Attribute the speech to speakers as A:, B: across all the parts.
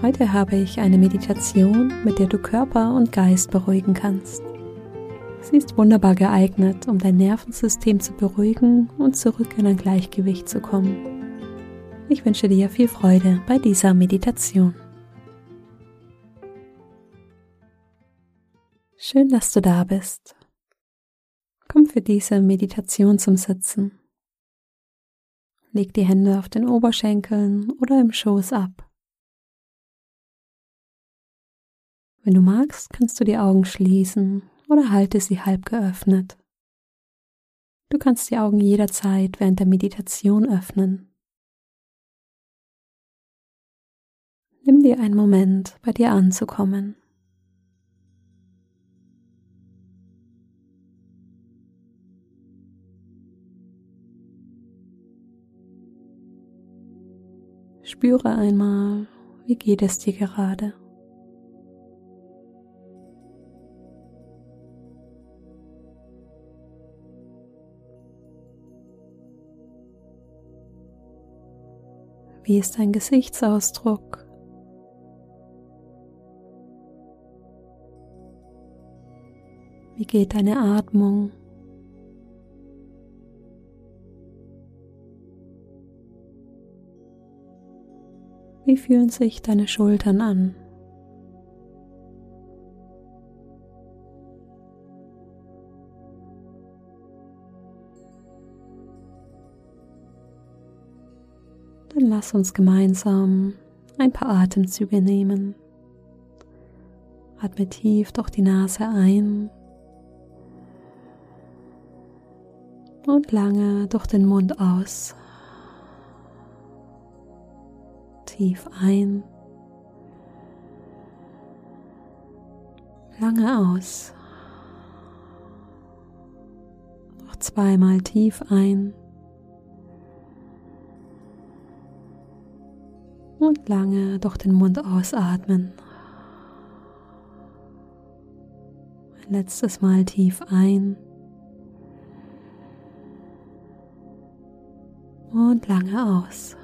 A: Heute habe ich eine Meditation, mit der du Körper und Geist beruhigen kannst. Sie ist wunderbar geeignet, um dein Nervensystem zu beruhigen und zurück in ein Gleichgewicht zu kommen. Ich wünsche dir viel Freude bei dieser Meditation. Schön, dass du da bist. Komm für diese Meditation zum Sitzen. Leg die Hände auf den Oberschenkeln oder im Schoß ab. Wenn du magst, kannst du die Augen schließen oder halte sie halb geöffnet. Du kannst die Augen jederzeit während der Meditation öffnen. Nimm dir einen Moment, bei dir anzukommen. Spüre einmal, wie geht es dir gerade. Wie ist dein Gesichtsausdruck? Wie geht deine Atmung? Wie fühlen sich deine Schultern an? Lass uns gemeinsam ein paar Atemzüge nehmen. Atme tief durch die Nase ein und lange durch den Mund aus. Tief ein, lange aus. Noch zweimal tief ein. Und lange durch den Mund ausatmen. Ein letztes Mal tief ein und lange aus.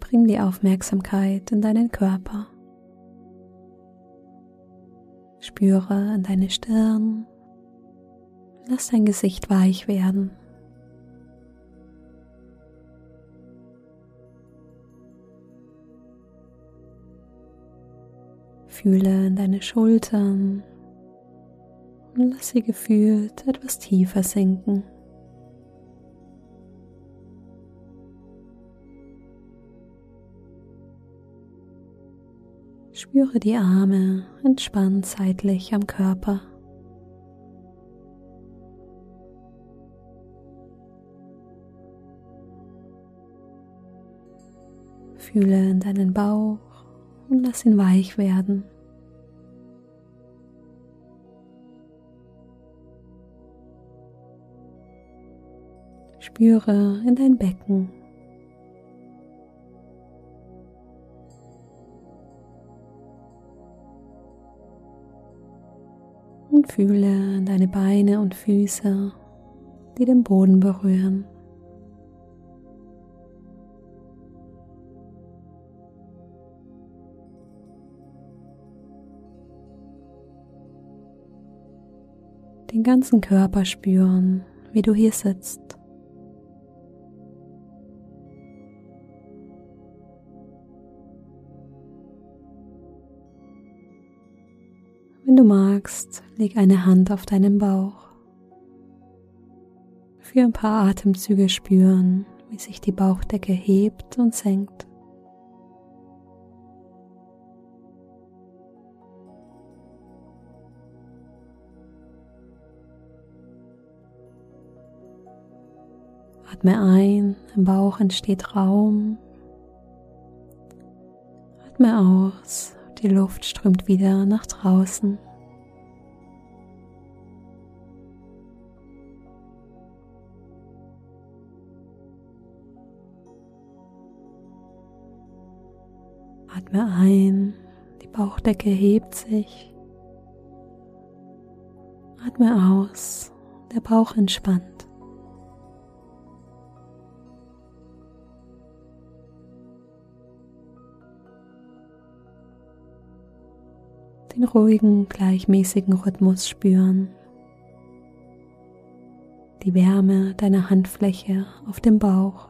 A: Bring die Aufmerksamkeit in deinen Körper. Spüre in deine Stirn, Lass dein Gesicht weich werden. Fühle in deine Schultern und lass sie gefühlt etwas tiefer sinken. Spüre die Arme entspannt seitlich am Körper. Fühle in deinen Bauch und lass ihn weich werden. Spüre in dein Becken. Und fühle in deine Beine und Füße, die den Boden berühren. Den ganzen Körper spüren, wie du hier sitzt. Wenn du magst, leg eine Hand auf deinen Bauch. Für ein paar Atemzüge spüren, wie sich die Bauchdecke hebt und senkt. Atme ein, im Bauch entsteht Raum. Atme aus, die Luft strömt wieder nach draußen. Atme ein, die Bauchdecke hebt sich. Atme aus, der Bauch entspannt. Den ruhigen, gleichmäßigen Rhythmus spüren. Die Wärme deiner Handfläche auf dem Bauch.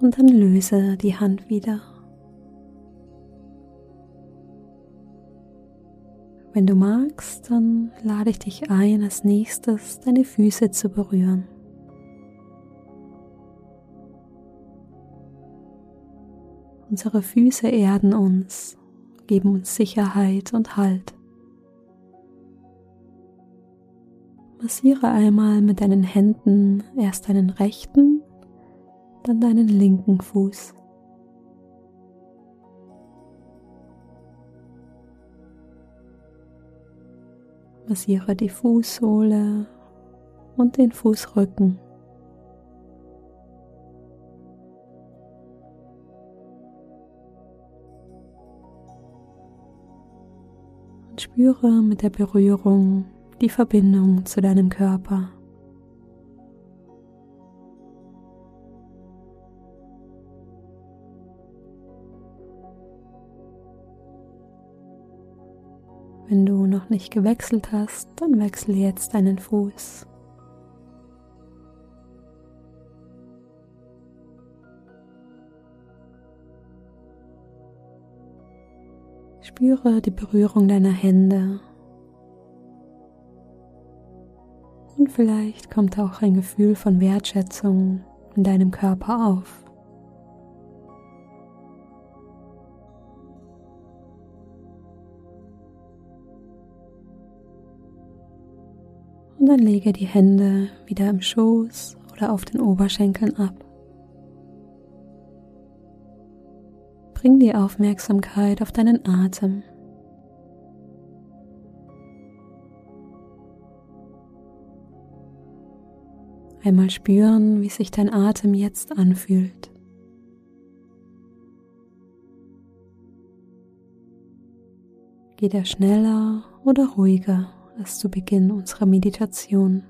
A: und dann löse die Hand wieder. Wenn du magst, dann lade ich dich ein, als nächstes deine Füße zu berühren. Unsere Füße erden uns, geben uns Sicherheit und Halt. Massiere einmal mit deinen Händen erst deinen rechten dann deinen linken Fuß. Massiere die Fußsohle und den Fußrücken. Und spüre mit der Berührung die Verbindung zu deinem Körper. Nicht gewechselt hast, dann wechsle jetzt deinen Fuß. Spüre die Berührung deiner Hände. Und vielleicht kommt auch ein Gefühl von Wertschätzung in deinem Körper auf. Und dann lege die Hände wieder im Schoß oder auf den Oberschenkeln ab. Bring die Aufmerksamkeit auf deinen Atem. Einmal spüren, wie sich dein Atem jetzt anfühlt. Geht er schneller oder ruhiger? Als zu Beginn unserer Meditation.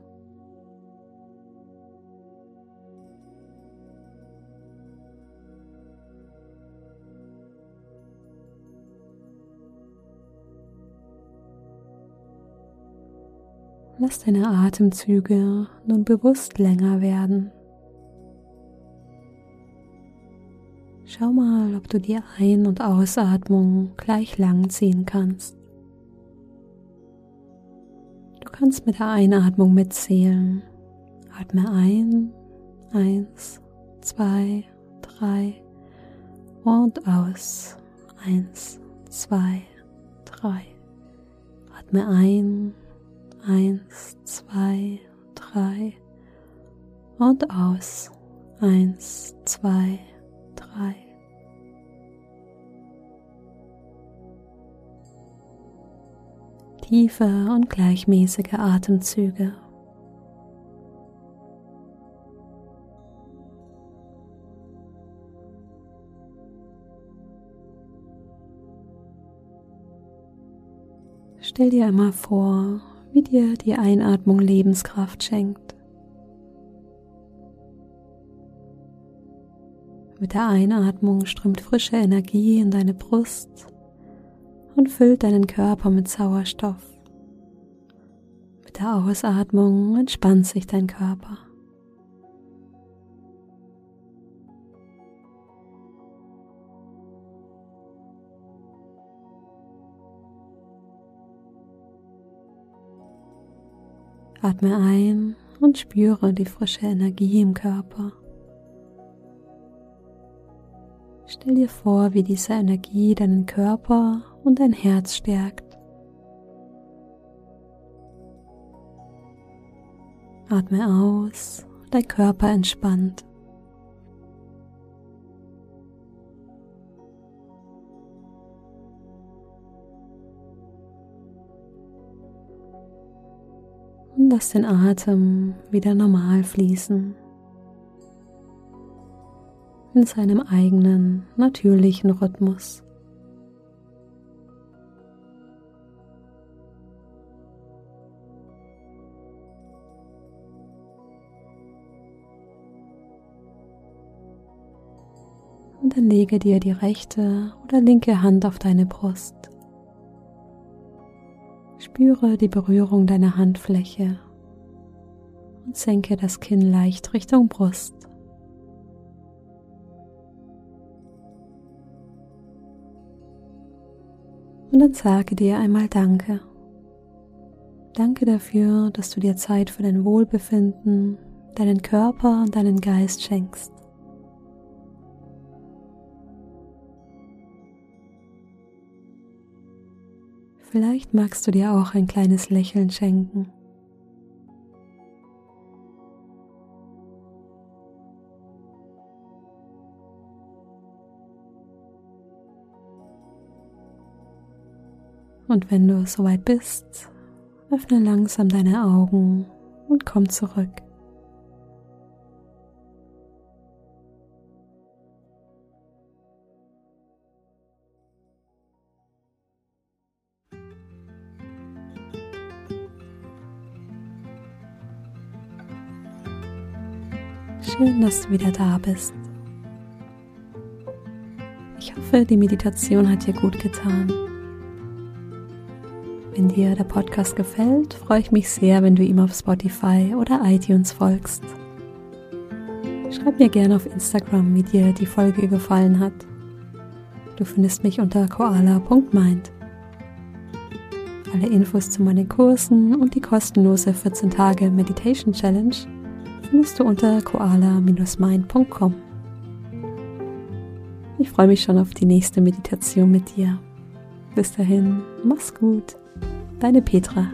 A: Lass deine Atemzüge nun bewusst länger werden. Schau mal, ob du die Ein- und Ausatmung gleich lang ziehen kannst. Kannst mit der Einatmung mitzählen. Atme ein, eins, zwei, drei und aus. Eins, zwei, drei. Atme ein, eins, zwei, drei und aus. Eins, zwei, drei. Tiefe und gleichmäßige Atemzüge. Stell dir einmal vor, wie dir die Einatmung Lebenskraft schenkt. Mit der Einatmung strömt frische Energie in deine Brust und füllt deinen Körper mit Sauerstoff. Mit der Ausatmung entspannt sich dein Körper. Atme ein und spüre die frische Energie im Körper. Stell dir vor, wie diese Energie deinen Körper und dein Herz stärkt. Atme aus, dein Körper entspannt. Und lass den Atem wieder normal fließen in seinem eigenen natürlichen Rhythmus. Lege dir die rechte oder linke Hand auf deine Brust. Spüre die Berührung deiner Handfläche und senke das Kinn leicht Richtung Brust. Und dann sage dir einmal Danke. Danke dafür, dass du dir Zeit für dein Wohlbefinden, deinen Körper und deinen Geist schenkst. Vielleicht magst du dir auch ein kleines Lächeln schenken. Und wenn du soweit bist, öffne langsam deine Augen und komm zurück. Schön, dass du wieder da bist. Ich hoffe, die Meditation hat dir gut getan. Wenn dir der Podcast gefällt, freue ich mich sehr, wenn du ihm auf Spotify oder iTunes folgst. Schreib mir gerne auf Instagram, wie dir die Folge gefallen hat. Du findest mich unter koala.mind. Alle Infos zu meinen Kursen und die kostenlose 14 Tage Meditation Challenge findest du unter koala-mind.com. Ich freue mich schon auf die nächste Meditation mit dir. Bis dahin, mach's gut. Deine Petra.